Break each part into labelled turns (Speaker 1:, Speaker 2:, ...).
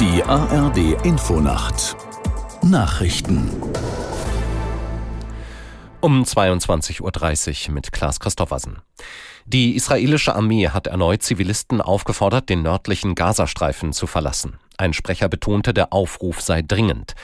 Speaker 1: Die ARD Infonacht Nachrichten
Speaker 2: um 22.30 Uhr mit Klaas Christoffersen. Die israelische Armee hat erneut Zivilisten aufgefordert, den nördlichen Gazastreifen zu verlassen. Ein Sprecher betonte, der Aufruf sei dringend.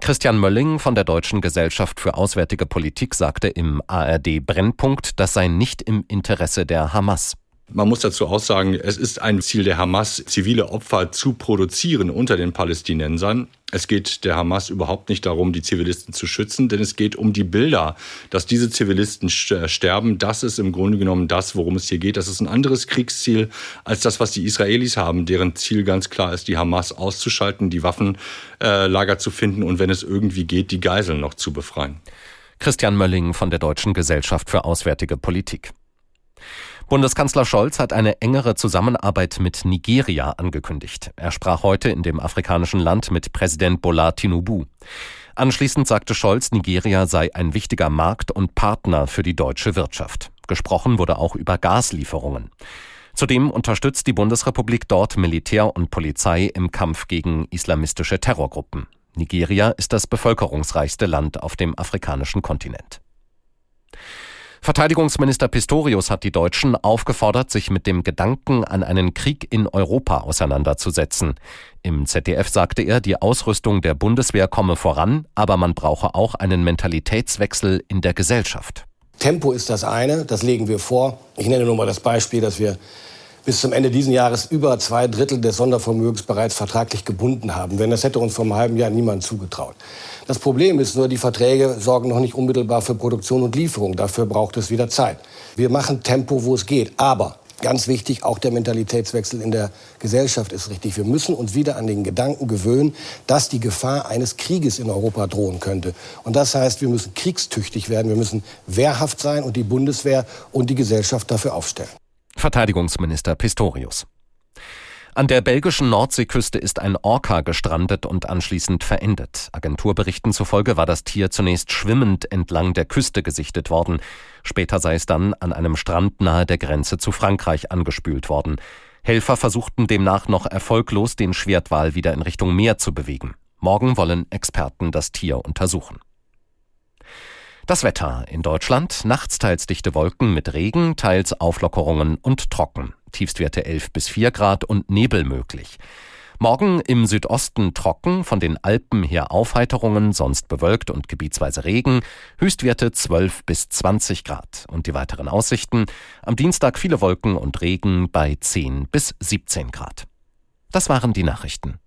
Speaker 2: Christian Mölling von der Deutschen Gesellschaft für Auswärtige Politik sagte im ARD Brennpunkt, das sei nicht im Interesse der Hamas.
Speaker 3: Man muss dazu auch sagen, es ist ein Ziel der Hamas, zivile Opfer zu produzieren unter den Palästinensern. Es geht der Hamas überhaupt nicht darum, die Zivilisten zu schützen, denn es geht um die Bilder, dass diese Zivilisten sterben. Das ist im Grunde genommen das, worum es hier geht. Das ist ein anderes Kriegsziel als das, was die Israelis haben, deren Ziel ganz klar ist, die Hamas auszuschalten, die Waffenlager zu finden und wenn es irgendwie geht, die Geiseln noch zu befreien.
Speaker 2: Christian Mölling von der Deutschen Gesellschaft für Auswärtige Politik. Bundeskanzler Scholz hat eine engere Zusammenarbeit mit Nigeria angekündigt. Er sprach heute in dem afrikanischen Land mit Präsident Bola Tinubu. Anschließend sagte Scholz, Nigeria sei ein wichtiger Markt und Partner für die deutsche Wirtschaft. Gesprochen wurde auch über Gaslieferungen. Zudem unterstützt die Bundesrepublik dort Militär und Polizei im Kampf gegen islamistische Terrorgruppen. Nigeria ist das bevölkerungsreichste Land auf dem afrikanischen Kontinent. Verteidigungsminister Pistorius hat die Deutschen aufgefordert, sich mit dem Gedanken an einen Krieg in Europa auseinanderzusetzen. Im ZDF sagte er, die Ausrüstung der Bundeswehr komme voran, aber man brauche auch einen Mentalitätswechsel in der Gesellschaft.
Speaker 4: Tempo ist das eine, das legen wir vor. Ich nenne nur mal das Beispiel, dass wir bis zum Ende dieses Jahres über zwei Drittel des Sondervermögens bereits vertraglich gebunden haben. Denn das hätte uns vor einem halben Jahr niemand zugetraut. Das Problem ist nur, die Verträge sorgen noch nicht unmittelbar für Produktion und Lieferung. Dafür braucht es wieder Zeit. Wir machen Tempo, wo es geht. Aber Ganz wichtig, auch der Mentalitätswechsel in der Gesellschaft ist richtig. Wir müssen uns wieder an den Gedanken gewöhnen, dass die Gefahr eines Krieges in Europa drohen könnte. Und das heißt, wir müssen kriegstüchtig werden, wir müssen wehrhaft sein und die Bundeswehr und die Gesellschaft dafür aufstellen.
Speaker 2: Verteidigungsminister Pistorius. An der belgischen Nordseeküste ist ein Orca gestrandet und anschließend verendet. Agenturberichten zufolge war das Tier zunächst schwimmend entlang der Küste gesichtet worden. Später sei es dann an einem Strand nahe der Grenze zu Frankreich angespült worden. Helfer versuchten demnach noch erfolglos, den Schwertwal wieder in Richtung Meer zu bewegen. Morgen wollen Experten das Tier untersuchen. Das Wetter in Deutschland, nachts teils dichte Wolken mit Regen, teils Auflockerungen und trocken. Tiefstwerte 11 bis 4 Grad und Nebel möglich. Morgen im Südosten trocken, von den Alpen her Aufheiterungen, sonst bewölkt und gebietsweise Regen, Höchstwerte 12 bis 20 Grad. Und die weiteren Aussichten, am Dienstag viele Wolken und Regen bei 10 bis 17 Grad. Das waren die Nachrichten.